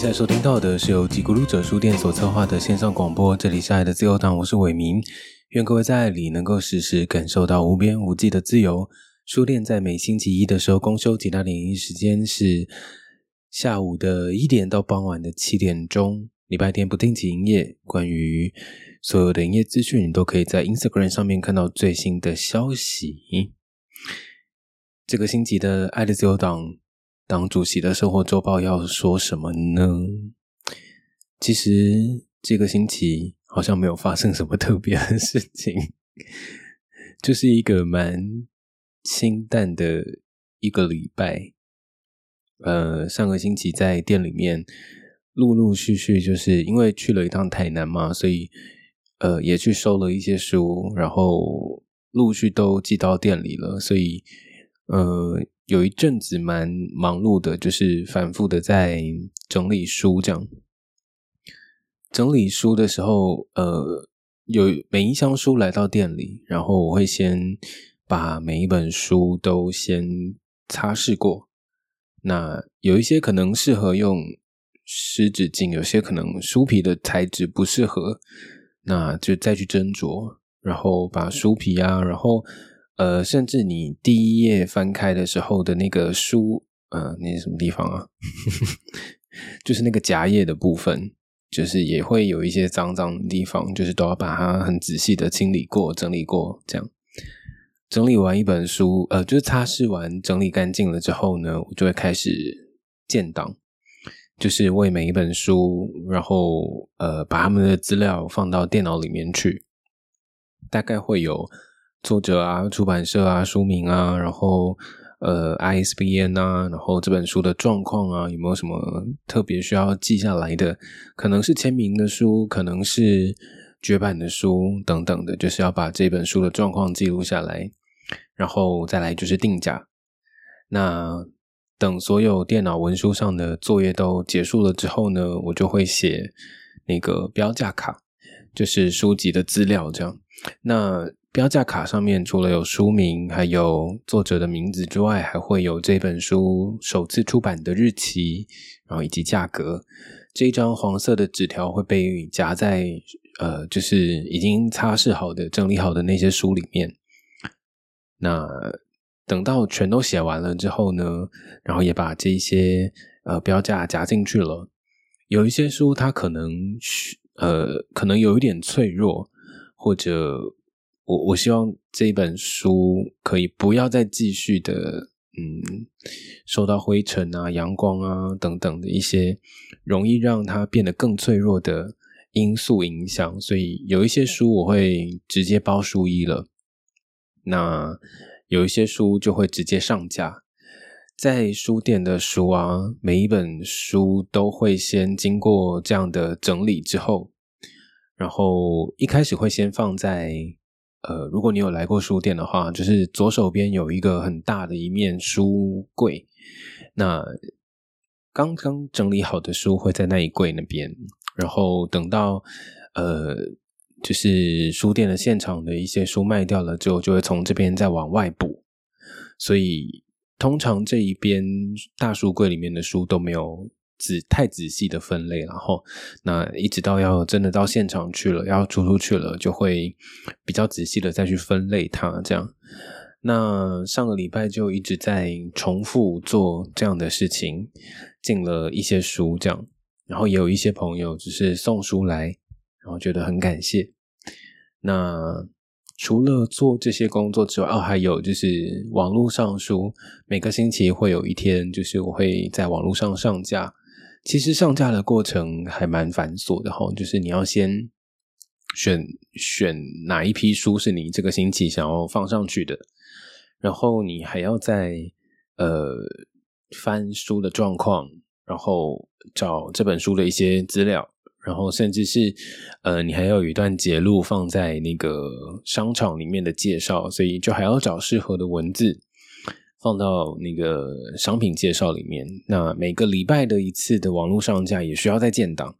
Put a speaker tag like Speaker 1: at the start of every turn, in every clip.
Speaker 1: 现在收听到的是由吉咕噜者书店所策划的线上广播，这里是爱的自由党，我是伟明。愿各位在爱里能够时时感受到无边无际的自由。书店在每星期一的时候公休，其他的营业时间是下午的一点到傍晚的七点钟。礼拜天不定期营业。关于所有的营业资讯，你都可以在 Instagram 上面看到最新的消息。这个星期的爱的自由党党主席的生活周报要说什么呢？其实这个星期好像没有发生什么特别的事情，就是一个蛮清淡的一个礼拜。呃，上个星期在店里面陆陆续续，就是因为去了一趟台南嘛，所以呃也去收了一些书，然后陆续都寄到店里了，所以呃有一阵子蛮忙碌的，就是反复的在整理书这样。整理书的时候，呃，有每一箱书来到店里，然后我会先把每一本书都先擦拭过。那有一些可能适合用湿纸巾，有些可能书皮的材质不适合，那就再去斟酌，然后把书皮啊，然后呃，甚至你第一页翻开的时候的那个书，呃，那什么地方啊？就是那个夹页的部分。就是也会有一些脏脏的地方，就是都要把它很仔细的清理过、整理过。这样整理完一本书，呃，就是擦拭完、整理干净了之后呢，我就会开始建档，就是为每一本书，然后呃，把他们的资料放到电脑里面去。大概会有作者啊、出版社啊、书名啊，然后。呃，ISBN 啊，然后这本书的状况啊，有没有什么特别需要记下来的？可能是签名的书，可能是绝版的书等等的，就是要把这本书的状况记录下来，然后再来就是定价。那等所有电脑文书上的作业都结束了之后呢，我就会写那个标价卡，就是书籍的资料这样。那标价卡上面除了有书名，还有作者的名字之外，还会有这本书首次出版的日期，然后以及价格。这一张黄色的纸条会被夹在呃，就是已经擦拭好的、整理好的那些书里面。那等到全都写完了之后呢，然后也把这些呃标价夹进去了。有一些书它可能是呃，可能有一点脆弱，或者。我我希望这本书可以不要再继续的，嗯，受到灰尘啊、阳光啊等等的一些容易让它变得更脆弱的因素影响，所以有一些书我会直接包书衣了。那有一些书就会直接上架，在书店的书啊，每一本书都会先经过这样的整理之后，然后一开始会先放在。呃，如果你有来过书店的话，就是左手边有一个很大的一面书柜，那刚刚整理好的书会在那一柜那边，然后等到呃，就是书店的现场的一些书卖掉了之后，就会从这边再往外补，所以通常这一边大书柜里面的书都没有。仔太仔细的分类，然后那一直到要真的到现场去了，要出出去了，就会比较仔细的再去分类它。这样，那上个礼拜就一直在重复做这样的事情，进了一些书，这样，然后也有一些朋友只是送书来，然后觉得很感谢。那除了做这些工作之外，哦，还有就是网络上书，每个星期会有一天，就是我会在网络上上架。其实上架的过程还蛮繁琐的哈，就是你要先选选哪一批书是你这个星期想要放上去的，然后你还要在呃翻书的状况，然后找这本书的一些资料，然后甚至是呃你还要有一段节录放在那个商场里面的介绍，所以就还要找适合的文字。放到那个商品介绍里面。那每个礼拜的一次的网络上架也需要再建档，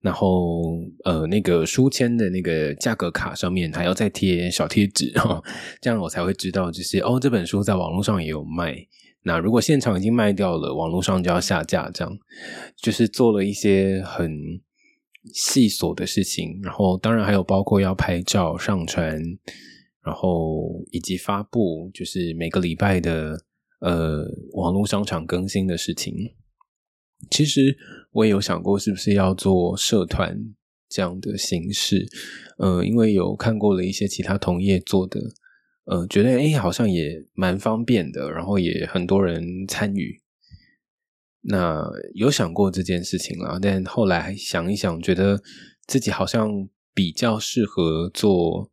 Speaker 1: 然后呃，那个书签的那个价格卡上面还要再贴小贴纸 哈，这样我才会知道，就是哦，这本书在网络上也有卖。那如果现场已经卖掉了，网络上就要下架，这样就是做了一些很细琐的事情。然后当然还有包括要拍照上传，然后以及发布，就是每个礼拜的呃网络商场更新的事情。其实我也有想过，是不是要做社团这样的形式？呃，因为有看过了一些其他同业做的。呃，觉得哎，好像也蛮方便的，然后也很多人参与。那有想过这件事情了，但后来想一想，觉得自己好像比较适合做，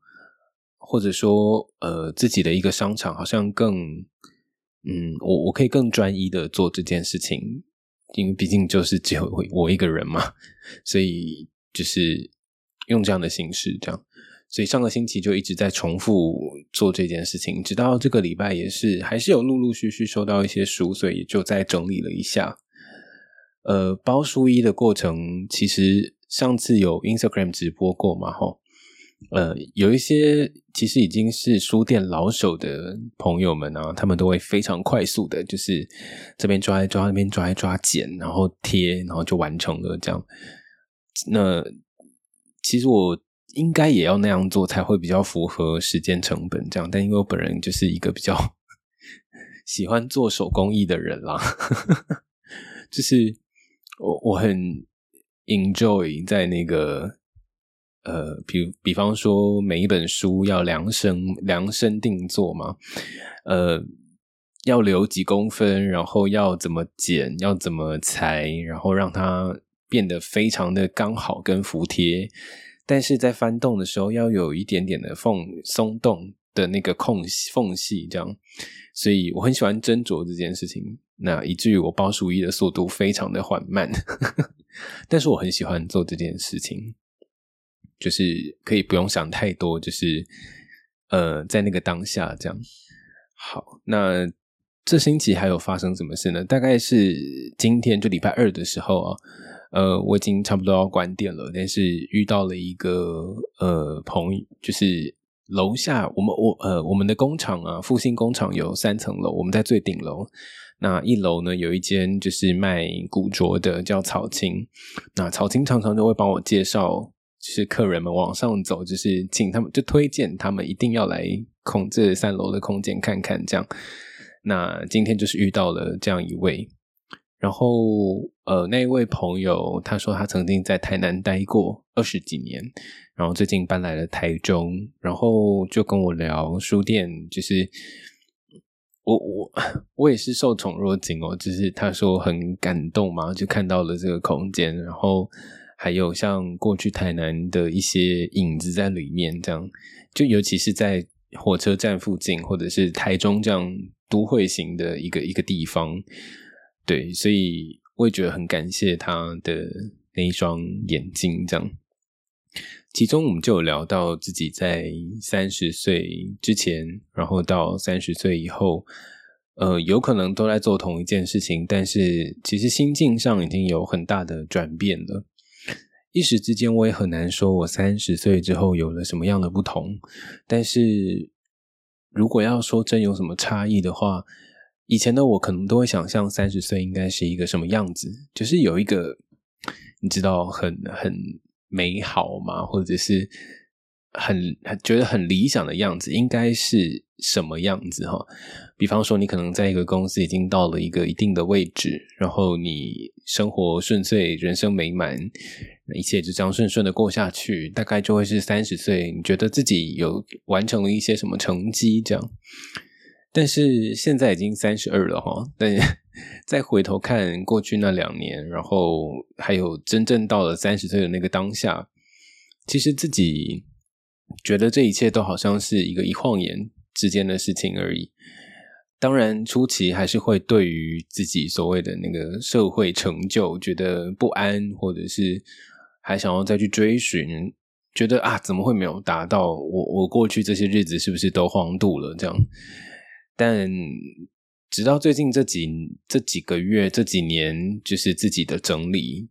Speaker 1: 或者说呃，自己的一个商场好像更，嗯，我我可以更专一的做这件事情，因为毕竟就是只有我一个人嘛，所以就是用这样的形式这样。所以上个星期就一直在重复做这件事情，直到这个礼拜也是，还是有陆陆续续收到一些书，所以就再整理了一下。呃，包书衣的过程，其实上次有 Instagram 直播过嘛，吼，呃，有一些其实已经是书店老手的朋友们啊，他们都会非常快速的，就是这边抓一抓，那边抓一抓，剪，然后贴，然后就完成了这样。那其实我。应该也要那样做才会比较符合时间成本，这样。但因为我本人就是一个比较 喜欢做手工艺的人啦，就是我我很 enjoy 在那个呃，比比方说每一本书要量身量身定做嘛，呃，要留几公分，然后要怎么剪，要怎么裁，然后让它变得非常的刚好跟服帖。但是在翻动的时候，要有一点点的缝松动的那个空隙缝隙，这样，所以我很喜欢斟酌这件事情。那以至于我包书衣的速度非常的缓慢，但是我很喜欢做这件事情，就是可以不用想太多，就是呃，在那个当下这样。好，那这星期还有发生什么事呢？大概是今天就礼拜二的时候啊。呃，我已经差不多要关店了，但是遇到了一个呃朋友，就是楼下我们我呃我们的工厂啊，复兴工厂有三层楼，我们在最顶楼。那一楼呢有一间就是卖古着的，叫草青。那草青常常都会帮我介绍，就是客人们往上走，就是请他们就推荐他们一定要来空这三楼的空间看看。这样，那今天就是遇到了这样一位。然后，呃，那一位朋友他说他曾经在台南待过二十几年，然后最近搬来了台中，然后就跟我聊书店，就是我我我也是受宠若惊哦，就是他说很感动嘛，就看到了这个空间，然后还有像过去台南的一些影子在里面，这样就尤其是在火车站附近，或者是台中这样都会型的一个一个地方。对，所以我也觉得很感谢他的那一双眼睛。这样，其中我们就有聊到自己在三十岁之前，然后到三十岁以后，呃，有可能都在做同一件事情，但是其实心境上已经有很大的转变了。一时之间，我也很难说我三十岁之后有了什么样的不同。但是如果要说真有什么差异的话，以前的我可能都会想象三十岁应该是一个什么样子，就是有一个你知道很很美好嘛，或者是很觉得很理想的样子，应该是什么样子哈？比方说，你可能在一个公司已经到了一个一定的位置，然后你生活顺遂，人生美满，一切就这样顺顺的过下去，大概就会是三十岁，你觉得自己有完成了一些什么成绩这样。但是现在已经三十二了哈，但 再回头看过去那两年，然后还有真正到了三十岁的那个当下，其实自己觉得这一切都好像是一个一晃眼之间的事情而已。当然初期还是会对于自己所谓的那个社会成就觉得不安，或者是还想要再去追寻，觉得啊怎么会没有达到？我我过去这些日子是不是都荒度了？这样。但直到最近这几这几个月这几年，就是自己的整理，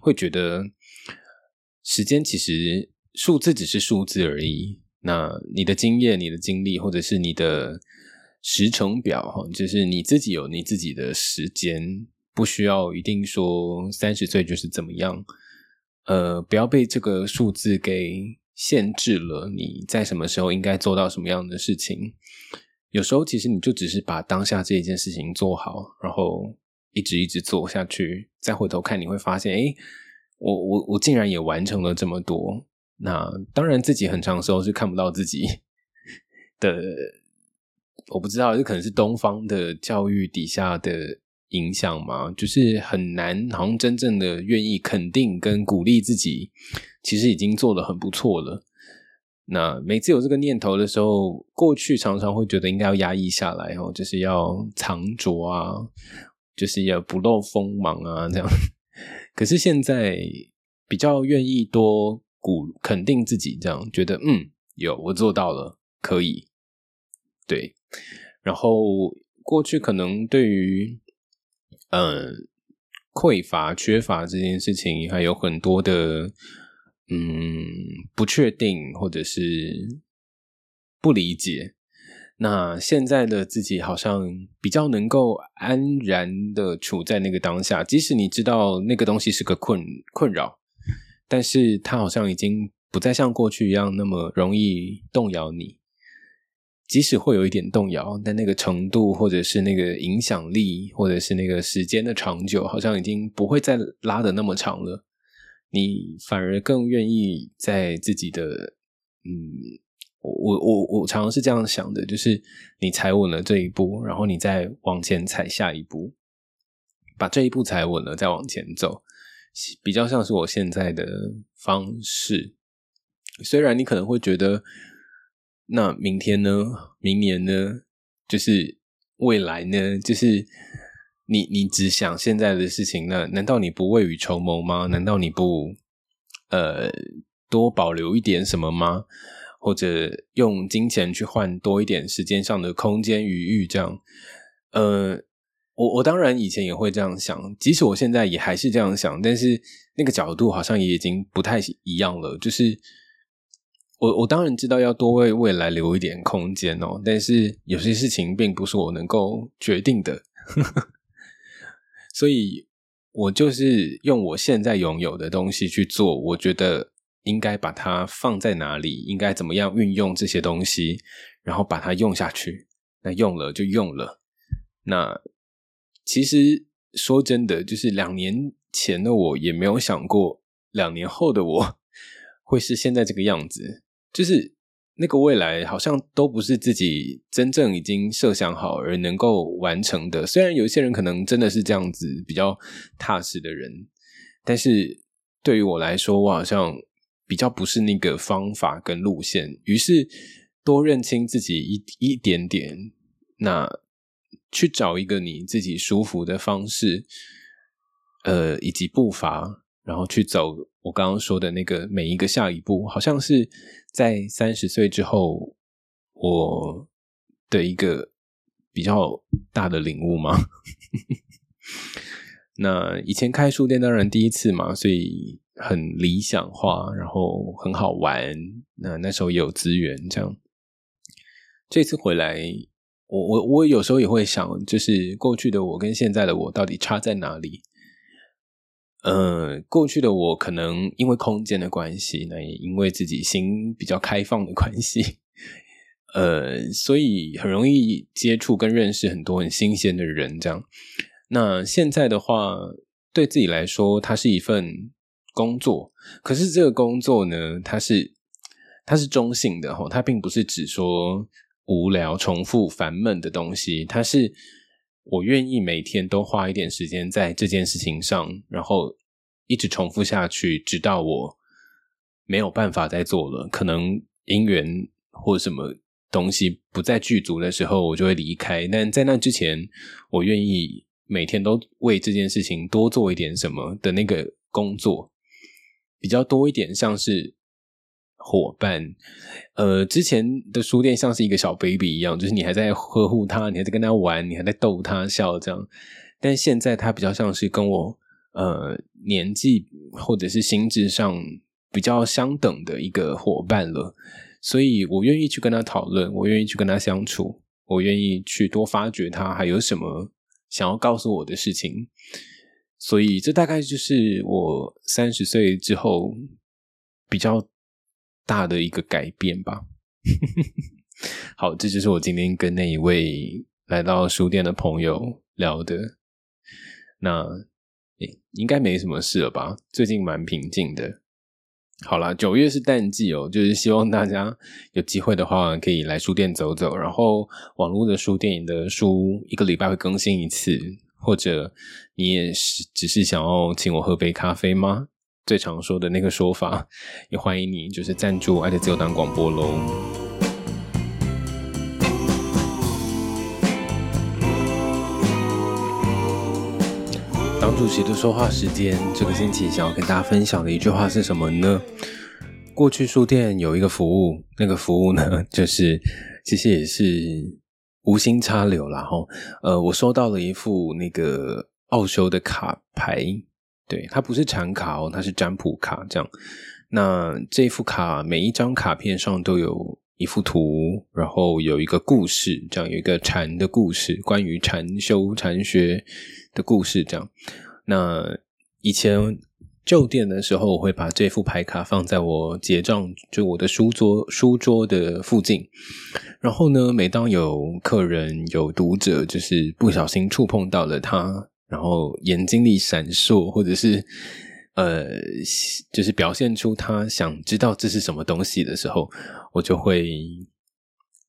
Speaker 1: 会觉得时间其实数字只是数字而已。那你的经验、你的经历，或者是你的时程表哈，就是你自己有你自己的时间，不需要一定说三十岁就是怎么样，呃，不要被这个数字给限制了。你在什么时候应该做到什么样的事情？有时候其实你就只是把当下这一件事情做好，然后一直一直做下去，再回头看你会发现，哎，我我我竟然也完成了这么多。那当然自己很长时候是看不到自己的。我不知道，这可能是东方的教育底下的影响吗？就是很难，好像真正的愿意肯定跟鼓励自己，其实已经做的很不错了。那每次有这个念头的时候，过去常常会觉得应该要压抑下来哦，就是要藏拙啊，就是要不露锋芒啊，这样。可是现在比较愿意多鼓肯定自己，这样觉得嗯，有我做到了，可以，对。然后过去可能对于嗯匮乏、缺乏这件事情，还有很多的嗯不确定，或者是不理解。那现在的自己好像比较能够安然的处在那个当下，即使你知道那个东西是个困困扰，但是它好像已经不再像过去一样那么容易动摇你。即使会有一点动摇，但那个程度，或者是那个影响力，或者是那个时间的长久，好像已经不会再拉的那么长了。你反而更愿意在自己的，嗯，我我我常常是这样想的，就是你踩稳了这一步，然后你再往前踩下一步，把这一步踩稳了，再往前走，比较像是我现在的方式。虽然你可能会觉得。那明天呢？明年呢？就是未来呢？就是你你只想现在的事情，那难道你不未雨绸缪吗？难道你不呃多保留一点什么吗？或者用金钱去换多一点时间上的空间余裕？这样，呃，我我当然以前也会这样想，即使我现在也还是这样想，但是那个角度好像也已经不太一样了，就是。我我当然知道要多为未来留一点空间哦，但是有些事情并不是我能够决定的，所以我就是用我现在拥有的东西去做。我觉得应该把它放在哪里，应该怎么样运用这些东西，然后把它用下去。那用了就用了。那其实说真的，就是两年前的我也没有想过，两年后的我 会是现在这个样子。就是那个未来，好像都不是自己真正已经设想好而能够完成的。虽然有一些人可能真的是这样子比较踏实的人，但是对于我来说，我好像比较不是那个方法跟路线。于是多认清自己一一点点，那去找一个你自己舒服的方式，呃，以及步伐，然后去走。我刚刚说的那个每一个下一步，好像是在三十岁之后我的一个比较大的领悟吗？那以前开书店当然第一次嘛，所以很理想化，然后很好玩。那那时候也有资源，这样。这次回来，我我我有时候也会想，就是过去的我跟现在的我到底差在哪里？呃，过去的我可能因为空间的关系，那也因为自己心比较开放的关系，呃，所以很容易接触跟认识很多很新鲜的人。这样，那现在的话，对自己来说，它是一份工作。可是这个工作呢，它是它是中性的哈，它并不是指说无聊、重复、烦闷的东西，它是。我愿意每天都花一点时间在这件事情上，然后一直重复下去，直到我没有办法再做了。可能姻缘或什么东西不再具足的时候，我就会离开。但在那之前，我愿意每天都为这件事情多做一点什么的那个工作，比较多一点，像是。伙伴，呃，之前的书店像是一个小 baby 一样，就是你还在呵护他，你还在跟他玩，你还在逗他笑这样。但现在他比较像是跟我呃年纪或者是心智上比较相等的一个伙伴了，所以我愿意去跟他讨论，我愿意去跟他相处。我愿意去多发掘他还有什么想要告诉我的事情。所以，这大概就是我三十岁之后比较大的一个改变吧。好，这就是我今天跟那一位来到书店的朋友聊的。那应该没什么事了吧？最近蛮平静的。好啦，九月是淡季哦，就是希望大家有机会的话可以来书店走走。然后，网络的书店的书一个礼拜会更新一次。或者你也是只是想要请我喝杯咖啡吗？最常说的那个说法，也欢迎你就是赞助爱的自由党广播喽。党主席的说话时间，这个星期想要跟大家分享的一句话是什么呢？过去书店有一个服务，那个服务呢，就是其实也是。无心插柳啦，吼，呃，我收到了一副那个奥修的卡牌，对，它不是禅卡哦，它是占卜卡，这样。那这副卡每一张卡片上都有一幅图，然后有一个故事，这样有一个禅的故事，关于禅修禅学的故事，这样。那以前。旧店的时候，我会把这副牌卡放在我结账就我的书桌书桌的附近。然后呢，每当有客人有读者就是不小心触碰到了它，然后眼睛里闪烁，或者是呃，就是表现出他想知道这是什么东西的时候，我就会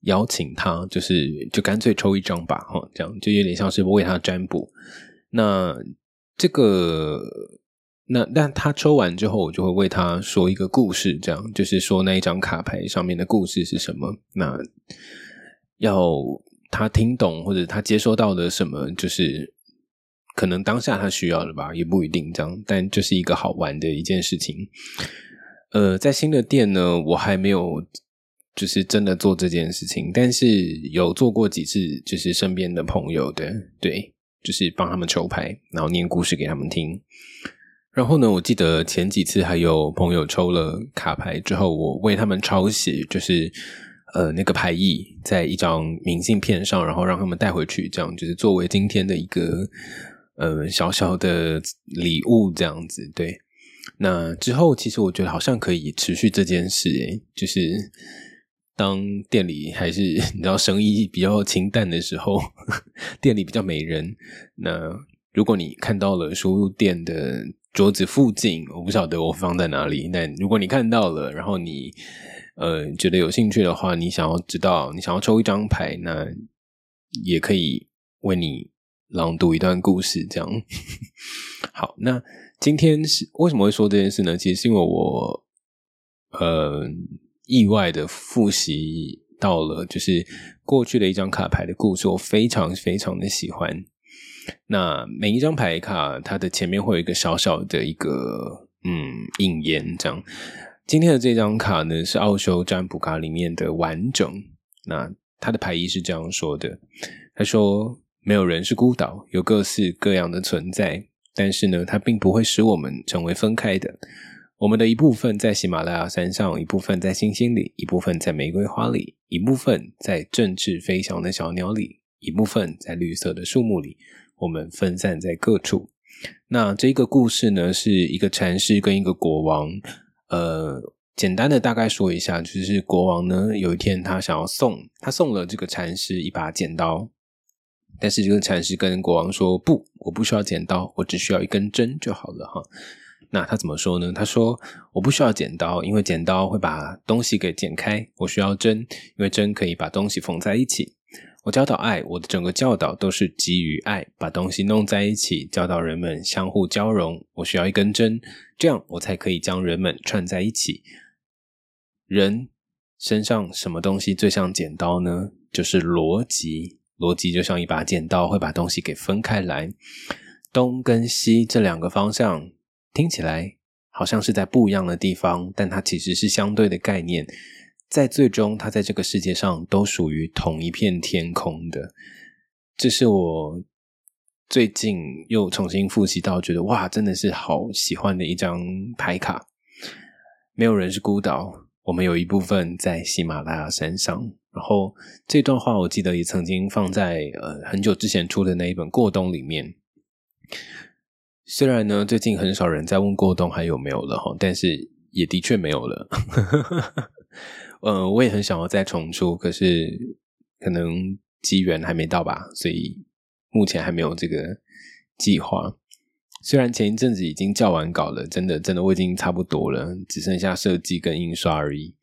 Speaker 1: 邀请他，就是就干脆抽一张吧，哈，这样就有点像是为他占卜。那这个。那但他抽完之后，我就会为他说一个故事，这样就是说那一张卡牌上面的故事是什么。那要他听懂或者他接收到的什么，就是可能当下他需要的吧，也不一定这样。但就是一个好玩的一件事情。呃，在新的店呢，我还没有就是真的做这件事情，但是有做过几次，就是身边的朋友的，对，就是帮他们抽牌，然后念故事给他们听。然后呢？我记得前几次还有朋友抽了卡牌之后，我为他们抄写，就是呃那个牌意在一张明信片上，然后让他们带回去，这样就是作为今天的一个呃小小的礼物，这样子。对，那之后其实我觉得好像可以持续这件事，诶就是当店里还是 你知道生意比较清淡的时候，店里比较没人。那如果你看到了书店的。桌子附近，我不晓得我放在哪里。但如果你看到了，然后你呃觉得有兴趣的话，你想要知道，你想要抽一张牌，那也可以为你朗读一段故事。这样 好。那今天是为什么会说这件事呢？其实是因为我呃意外的复习到了，就是过去的一张卡牌的故事，我非常非常的喜欢。那每一张牌卡，它的前面会有一个小小的一个嗯引言，这样。今天的这张卡呢，是奥修占卜卡里面的完整。那它的牌意是这样说的：他说，没有人是孤岛，有各式各样的存在，但是呢，它并不会使我们成为分开的。我们的一部分在喜马拉雅山上，一部分在星星里，一部分在玫瑰花里，一部分在振翅飞翔的小鸟里，一部分在绿色的树木里。我们分散在各处。那这个故事呢，是一个禅师跟一个国王。呃，简单的大概说一下，就是国王呢，有一天他想要送，他送了这个禅师一把剪刀，但是这个禅师跟国王说：“不，我不需要剪刀，我只需要一根针就好了。”哈，那他怎么说呢？他说：“我不需要剪刀，因为剪刀会把东西给剪开。我需要针，因为针可以把东西缝在一起。”我教导爱，我的整个教导都是基于爱，把东西弄在一起，教导人们相互交融。我需要一根针，这样我才可以将人们串在一起。人身上什么东西最像剪刀呢？就是逻辑。逻辑就像一把剪刀，会把东西给分开来。东跟西这两个方向听起来好像是在不一样的地方，但它其实是相对的概念。在最终，它在这个世界上都属于同一片天空的。这是我最近又重新复习到，觉得哇，真的是好喜欢的一张牌卡。没有人是孤岛，我们有一部分在喜马拉雅山上。然后这段话我记得也曾经放在呃很久之前出的那一本《过冬》里面。虽然呢，最近很少人在问过冬还有没有了哈，但是也的确没有了。呃，我也很想要再重出，可是可能机缘还没到吧，所以目前还没有这个计划。虽然前一阵子已经叫完稿了，真的真的我已经差不多了，只剩下设计跟印刷而已。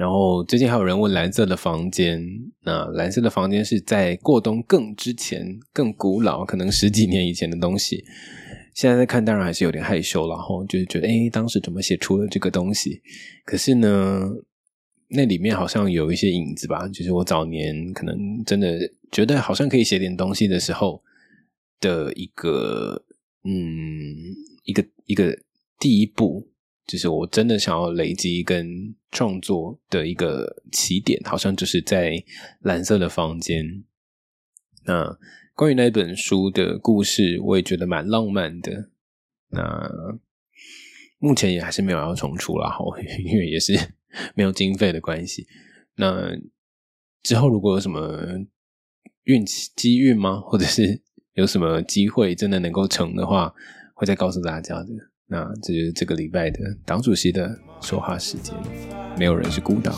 Speaker 1: 然后最近还有人问蓝色的房间，那蓝色的房间是在过冬更之前、更古老，可能十几年以前的东西。现在在看，当然还是有点害羞，然后就是觉得，哎，当时怎么写出了这个东西？可是呢，那里面好像有一些影子吧，就是我早年可能真的觉得好像可以写点东西的时候的一个，嗯，一个一个第一步。就是我真的想要累积跟创作的一个起点，好像就是在蓝色的房间。那关于那本书的故事，我也觉得蛮浪漫的。那目前也还是没有要重出啦，因为也是没有经费的关系。那之后如果有什么运气机遇吗？或者是有什么机会真的能够成的话，会再告诉大家的。那这就是这个礼拜的党主席的说话时间。没有人是孤岛。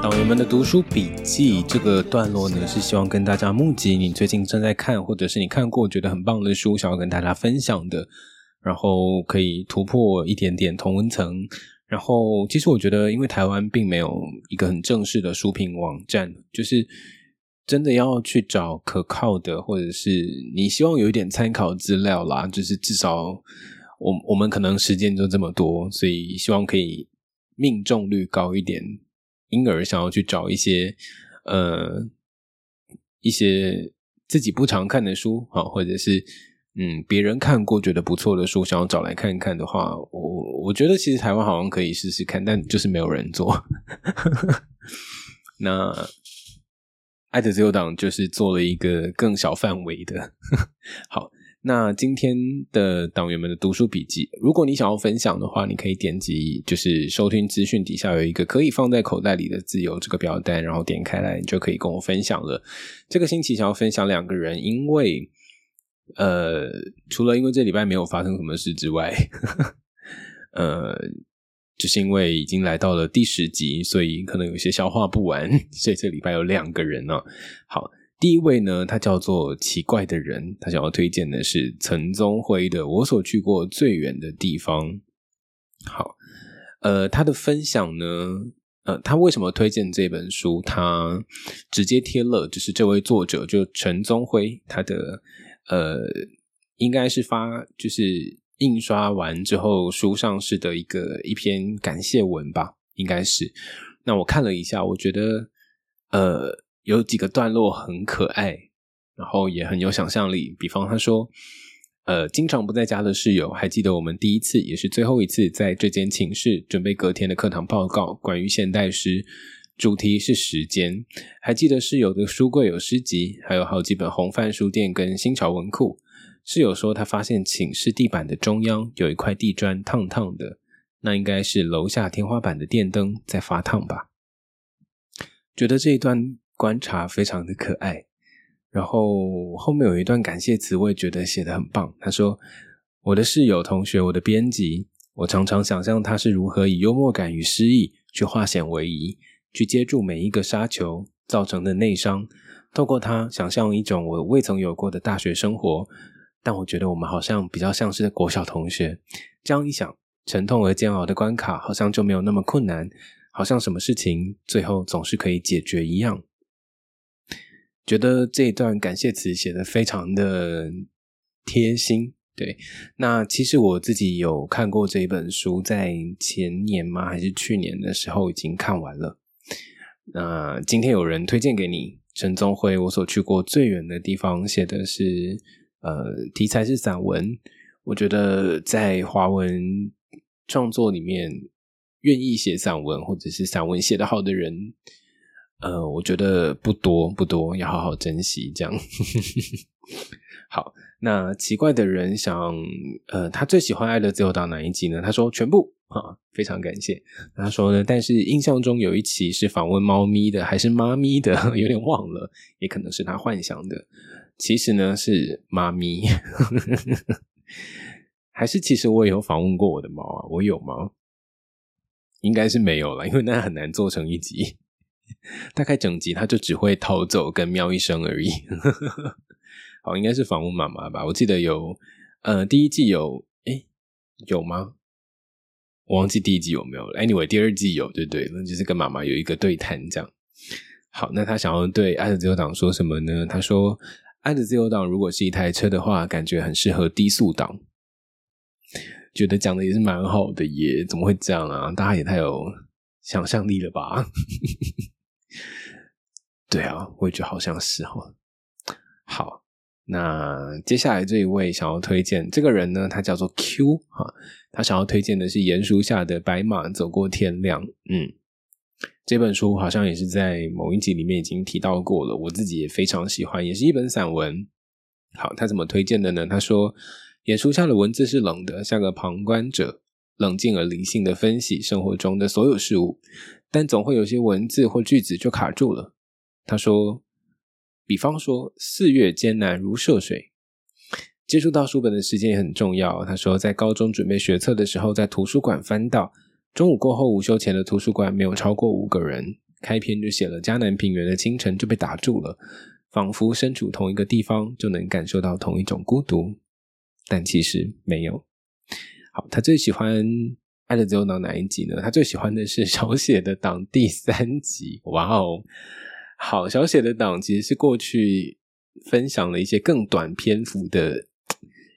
Speaker 1: 党员们的读书笔记这个段落呢，是希望跟大家募集你最近正在看，或者是你看过觉得很棒的书，想要跟大家分享的，然后可以突破一点点同文层。然后，其实我觉得，因为台湾并没有一个很正式的书评网站，就是真的要去找可靠的，或者是你希望有一点参考资料啦。就是至少，我我们可能时间就这么多，所以希望可以命中率高一点，因而想要去找一些呃一些自己不常看的书啊，或者是。嗯，别人看过觉得不错的书，想要找来看看的话，我我觉得其实台湾好像可以试试看，但就是没有人做。那爱的自由党就是做了一个更小范围的。好，那今天的党员们的读书笔记，如果你想要分享的话，你可以点击就是收听资讯底下有一个可以放在口袋里的自由这个表单，然后点开来，你就可以跟我分享了。这个星期想要分享两个人，因为。呃，除了因为这礼拜没有发生什么事之外，呃，就是因为已经来到了第十集，所以可能有些消化不完，所以这礼拜有两个人呢。好，第一位呢，他叫做奇怪的人，他想要推荐的是陈宗辉的《我所去过最远的地方》。好，呃，他的分享呢，呃，他为什么推荐这本书？他直接贴了，就是这位作者，就陈宗辉他的。呃，应该是发就是印刷完之后书上市的一个一篇感谢文吧，应该是。那我看了一下，我觉得呃有几个段落很可爱，然后也很有想象力。比方他说，呃，经常不在家的室友，还记得我们第一次也是最后一次在这间寝室准备隔天的课堂报告，关于现代诗。主题是时间，还记得室友的书柜有诗集，还有好几本红帆书店跟新潮文库。室友说他发现寝室地板的中央有一块地砖烫烫的，那应该是楼下天花板的电灯在发烫吧。觉得这一段观察非常的可爱。然后后面有一段感谢词，我也觉得写的很棒。他说：“我的室友同学，我的编辑，我常常想象他是如何以幽默感与诗意去化险为夷。”去接住每一个沙球造成的内伤，透过它想象一种我未曾有过的大学生活。但我觉得我们好像比较像是国小同学。这样一想，沉痛而煎熬的关卡好像就没有那么困难，好像什么事情最后总是可以解决一样。觉得这一段感谢词写的非常的贴心。对，那其实我自己有看过这一本书，在前年吗？还是去年的时候已经看完了。那今天有人推荐给你陈宗辉，我所去过最远的地方，写的是呃题材是散文。我觉得在华文创作里面，愿意写散文或者是散文写得好的人，呃，我觉得不多不多，要好好珍惜。这样，好，那奇怪的人想，呃，他最喜欢《爱的自由党》哪一集呢？他说全部啊，非常感谢。他说呢，但是印象中有一期是访问猫咪的，还是妈咪的，有点忘了，也可能是他幻想的。其实呢是妈咪，还是其实我也有访问过我的猫啊？我有吗？应该是没有了，因为那很难做成一集。大概整集它就只会逃走跟喵一声而已。好，应该是访问妈妈吧？我记得有，呃，第一季有，诶，有吗？我忘记第一季有没有了。Anyway，第二季有，对对，那就是跟妈妈有一个对谈这样。好，那他想要对爱的自由党说什么呢？他说：“爱的自由党如果是一台车的话，感觉很适合低速档。”觉得讲的也是蛮好的耶，怎么会这样啊？大家也太有想象力了吧？对啊，我也觉得好像是哈。好，那接下来这一位想要推荐这个人呢，他叫做 Q 哈，他想要推荐的是严书下的《白马走过天亮》。嗯，这本书好像也是在某一集里面已经提到过了，我自己也非常喜欢，也是一本散文。好，他怎么推荐的呢？他说，严书下的文字是冷的，像个旁观者，冷静而理性的分析生活中的所有事物。但总会有些文字或句子就卡住了。他说：“比方说，四月艰难如涉水。接触到书本的时间也很重要。”他说：“在高中准备学测的时候，在图书馆翻到中午过后午休前的图书馆，没有超过五个人。开篇就写了迦南平原的清晨，就被打住了，仿佛身处同一个地方，就能感受到同一种孤独。但其实没有。好，他最喜欢。”爱的自由党哪一集呢？他最喜欢的是小写的党第三集。哇哦，好，小写的党其实是过去分享了一些更短篇幅的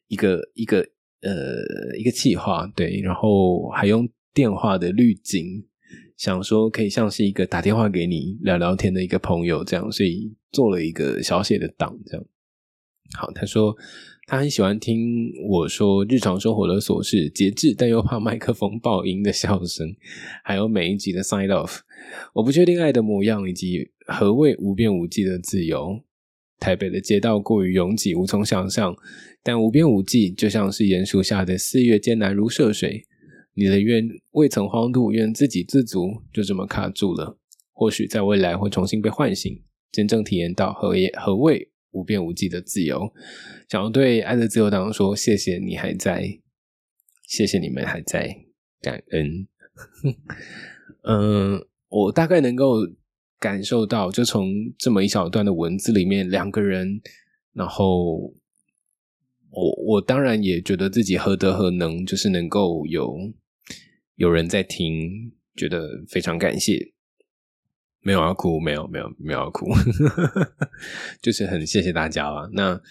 Speaker 1: 一个一个呃一个企划，对，然后还用电话的滤镜，想说可以像是一个打电话给你聊聊天的一个朋友这样，所以做了一个小写的党这样。好，他说。他很喜欢听我说日常生活的琐事，节制但又怕麦克风爆音的笑声，还有每一集的 sign off。我不确定爱的模样，以及何谓无边无际的自由。台北的街道过于拥挤，无从想象。但无边无际，就像是严树下的四月艰难如涉水。你的愿未曾荒度，愿自给自足，就这么卡住了。或许在未来会重新被唤醒，真正体验到何也何谓。无边无际的自由，想要对爱的自由党说：谢谢你还在，谢谢你们还在，感恩。嗯，我大概能够感受到，就从这么一小段的文字里面，两个人，然后我我当然也觉得自己何德何能，就是能够有有人在听，觉得非常感谢。没有要哭，没有没有没有要哭，就是很谢谢大家了。那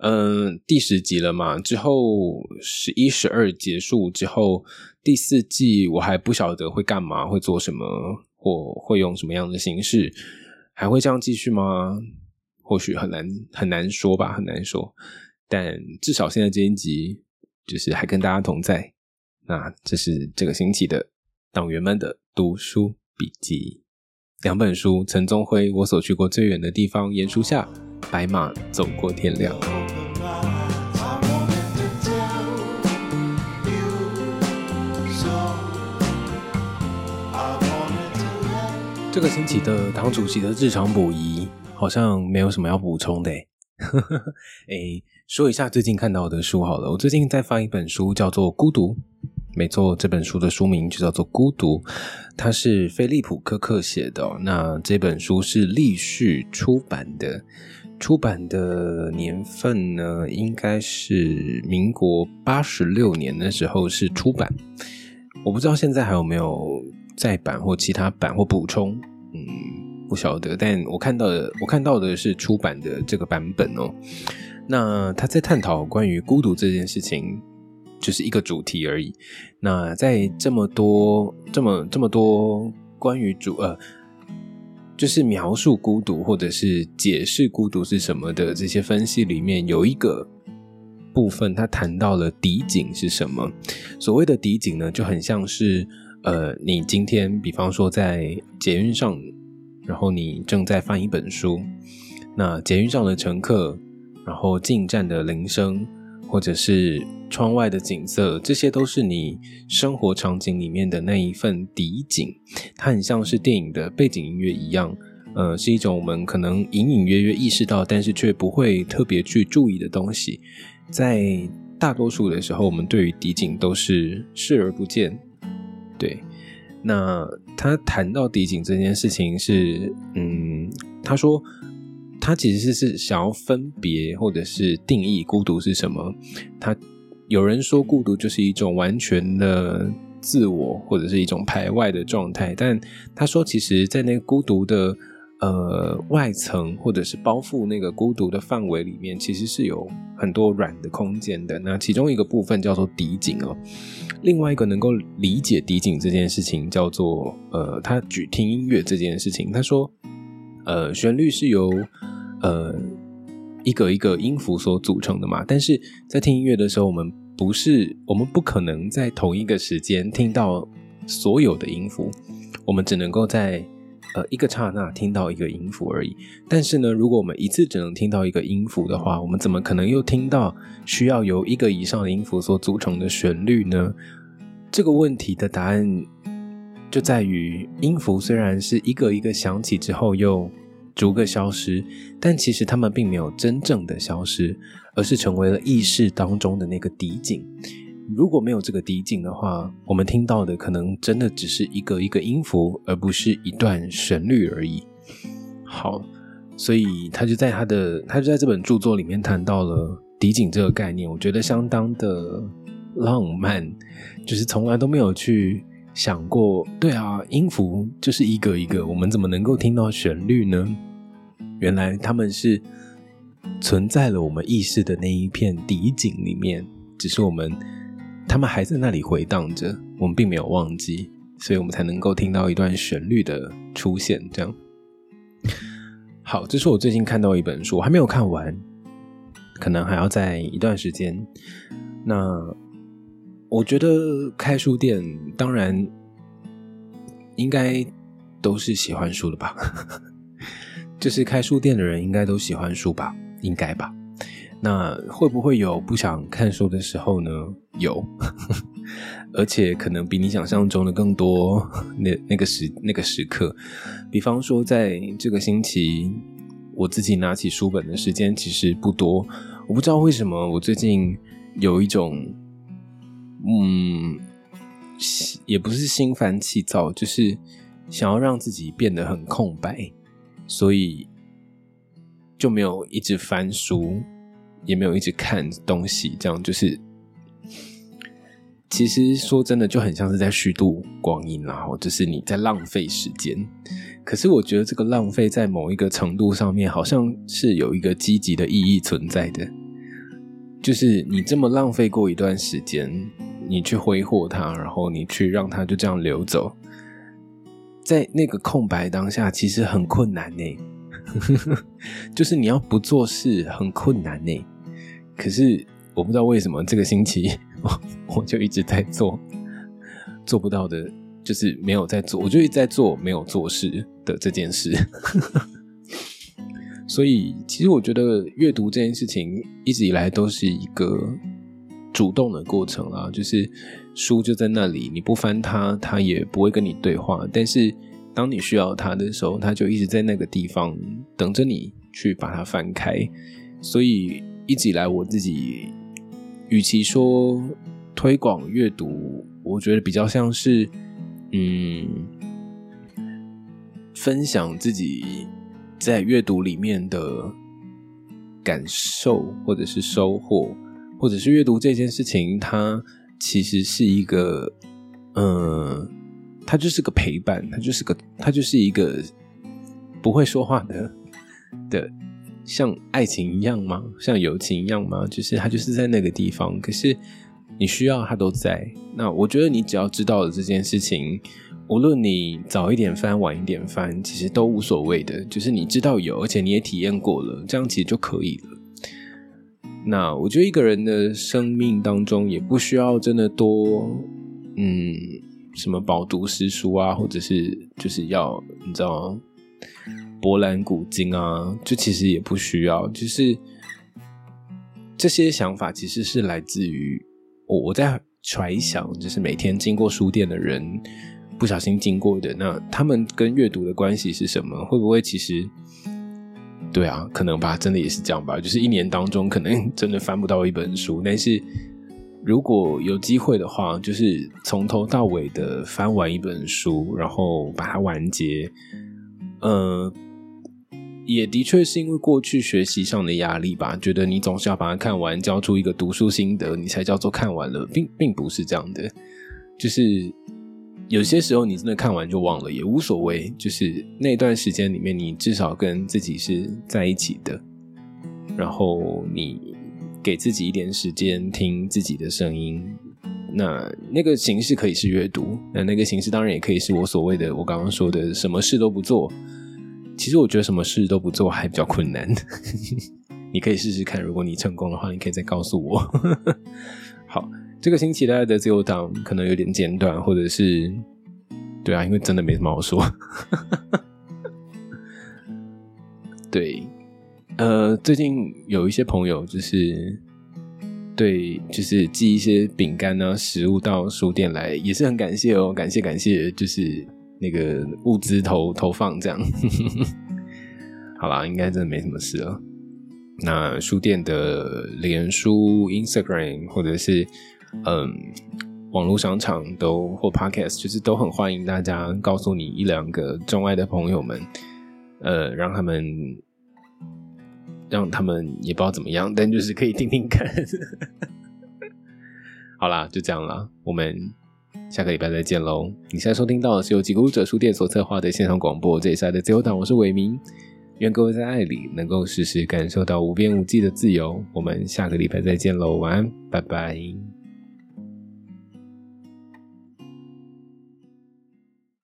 Speaker 1: 嗯，第十集了嘛，之后十一、十二结束之后，第四季我还不晓得会干嘛，会做什么，或会用什么样的形式，还会这样继续吗？或许很难很难说吧，很难说。但至少现在这一集就是还跟大家同在。那这是这个星期的党员们的读书笔记。两本书：陈宗辉《我所去过最远的地方》，严书下《白马走过天亮》。这个星期的党主席的日常补遗好像没有什么要补充的。哎，说一下最近看到的书好了。我最近在翻一本书，叫做《孤独》。没错，这本书的书名就叫做《孤独》，它是菲利普·科克写的。那这本书是立序出版的，出版的年份呢，应该是民国八十六年的时候是出版。我不知道现在还有没有再版或其他版或补充，嗯，不晓得。但我看到的，我看到的是出版的这个版本哦。那他在探讨关于孤独这件事情。就是一个主题而已。那在这么多、这么、这么多关于主呃，就是描述孤独或者是解释孤独是什么的这些分析里面，有一个部分，他谈到了敌景是什么。所谓的敌景呢，就很像是呃，你今天比方说在捷运上，然后你正在翻一本书，那捷运上的乘客。然后进站的铃声，或者是窗外的景色，这些都是你生活场景里面的那一份底景。它很像是电影的背景音乐一样，呃，是一种我们可能隐隐约约意识到，但是却不会特别去注意的东西。在大多数的时候，我们对于底景都是视而不见。对，那他谈到底景这件事情是，嗯，他说。他其实是是想要分别或者是定义孤独是什么。他有人说孤独就是一种完全的自我或者是一种排外的状态，但他说其实，在那个孤独的呃外层或者是包覆那个孤独的范围里面，其实是有很多软的空间的。那其中一个部分叫做底景哦，另外一个能够理解底景这件事情叫做呃，他举听音乐这件事情，他说呃，旋律是由呃，一个一个音符所组成的嘛，但是在听音乐的时候，我们不是，我们不可能在同一个时间听到所有的音符，我们只能够在呃一个刹那听到一个音符而已。但是呢，如果我们一次只能听到一个音符的话，我们怎么可能又听到需要由一个以上的音符所组成的旋律呢？这个问题的答案就在于，音符虽然是一个一个响起之后又。逐个消失，但其实他们并没有真正的消失，而是成为了意识当中的那个底景。如果没有这个底景的话，我们听到的可能真的只是一个一个音符，而不是一段旋律而已。好，所以他就在他的他就在这本著作里面谈到了底景这个概念，我觉得相当的浪漫，就是从来都没有去。想过，对啊，音符就是一个一个，我们怎么能够听到旋律呢？原来他们是存在了我们意识的那一片底景里面，只是我们他们还在那里回荡着，我们并没有忘记，所以我们才能够听到一段旋律的出现。这样，好，这是我最近看到一本书，我还没有看完，可能还要在一段时间。那。我觉得开书店当然应该都是喜欢书的吧，就是开书店的人应该都喜欢书吧，应该吧？那会不会有不想看书的时候呢？有，而且可能比你想象中的更多。那那个时那个时刻，比方说在这个星期，我自己拿起书本的时间其实不多。我不知道为什么我最近有一种。嗯，也不是心烦气躁，就是想要让自己变得很空白，所以就没有一直翻书，也没有一直看东西，这样就是，其实说真的，就很像是在虚度光阴啦，或者是你在浪费时间。可是我觉得这个浪费在某一个程度上面，好像是有一个积极的意义存在的，就是你这么浪费过一段时间。你去挥霍它，然后你去让它就这样流走，在那个空白当下，其实很困难呢。呵 呵就是你要不做事很困难呢。可是我不知道为什么这个星期 我我就一直在做，做不到的，就是没有在做，我就一直在做没有做事的这件事。所以其实我觉得阅读这件事情一直以来都是一个。主动的过程啊，就是书就在那里，你不翻它，它也不会跟你对话。但是当你需要它的时候，它就一直在那个地方等着你去把它翻开。所以一直以来，我自己与其说推广阅读，我觉得比较像是嗯，分享自己在阅读里面的感受或者是收获。或者是阅读这件事情，它其实是一个，嗯，它就是个陪伴，它就是个，它就是一个不会说话的的，像爱情一样吗？像友情一样吗？就是它就是在那个地方，可是你需要它都在。那我觉得你只要知道了这件事情，无论你早一点翻，晚一点翻，其实都无所谓的。就是你知道有，而且你也体验过了，这样其实就可以了。那我觉得一个人的生命当中也不需要真的多，嗯，什么饱读诗书啊，或者是就是要你知道博览古今啊，就其实也不需要。就是这些想法其实是来自于我我在揣想，就是每天经过书店的人不小心经过的，那他们跟阅读的关系是什么？会不会其实？对啊，可能吧，真的也是这样吧。就是一年当中，可能真的翻不到一本书，但是如果有机会的话，就是从头到尾的翻完一本书，然后把它完结。呃，也的确是因为过去学习上的压力吧，觉得你总是要把它看完，交出一个读书心得，你才叫做看完了，并并不是这样的，就是。有些时候你真的看完就忘了也无所谓，就是那段时间里面，你至少跟自己是在一起的，然后你给自己一点时间听自己的声音。那那个形式可以是阅读，那那个形式当然也可以是我所谓的我刚刚说的什么事都不做。其实我觉得什么事都不做还比较困难，你可以试试看，如果你成功的话，你可以再告诉我。好。这个星期大家的自由党可能有点简短，或者是对啊，因为真的没什么好说。对，呃，最近有一些朋友就是对，就是寄一些饼干啊、食物到书店来，也是很感谢哦，感谢感谢，就是那个物资投投放这样。好啦，应该真的没什么事了。那书店的脸书、Instagram 或者是。嗯，网络商场都或 Podcast，就是都很欢迎大家告诉你一两个钟爱的朋友们，呃，让他们让他们也不知道怎么样，但就是可以听听看。好啦，就这样啦，我们下个礼拜再见喽。你现在收听到的是由几个舞者书店所策划的线上广播，这一赛的自由党，我是伟明。愿各位在爱里能够时时感受到无边无际的自由。我们下个礼拜再见喽，晚安，拜拜。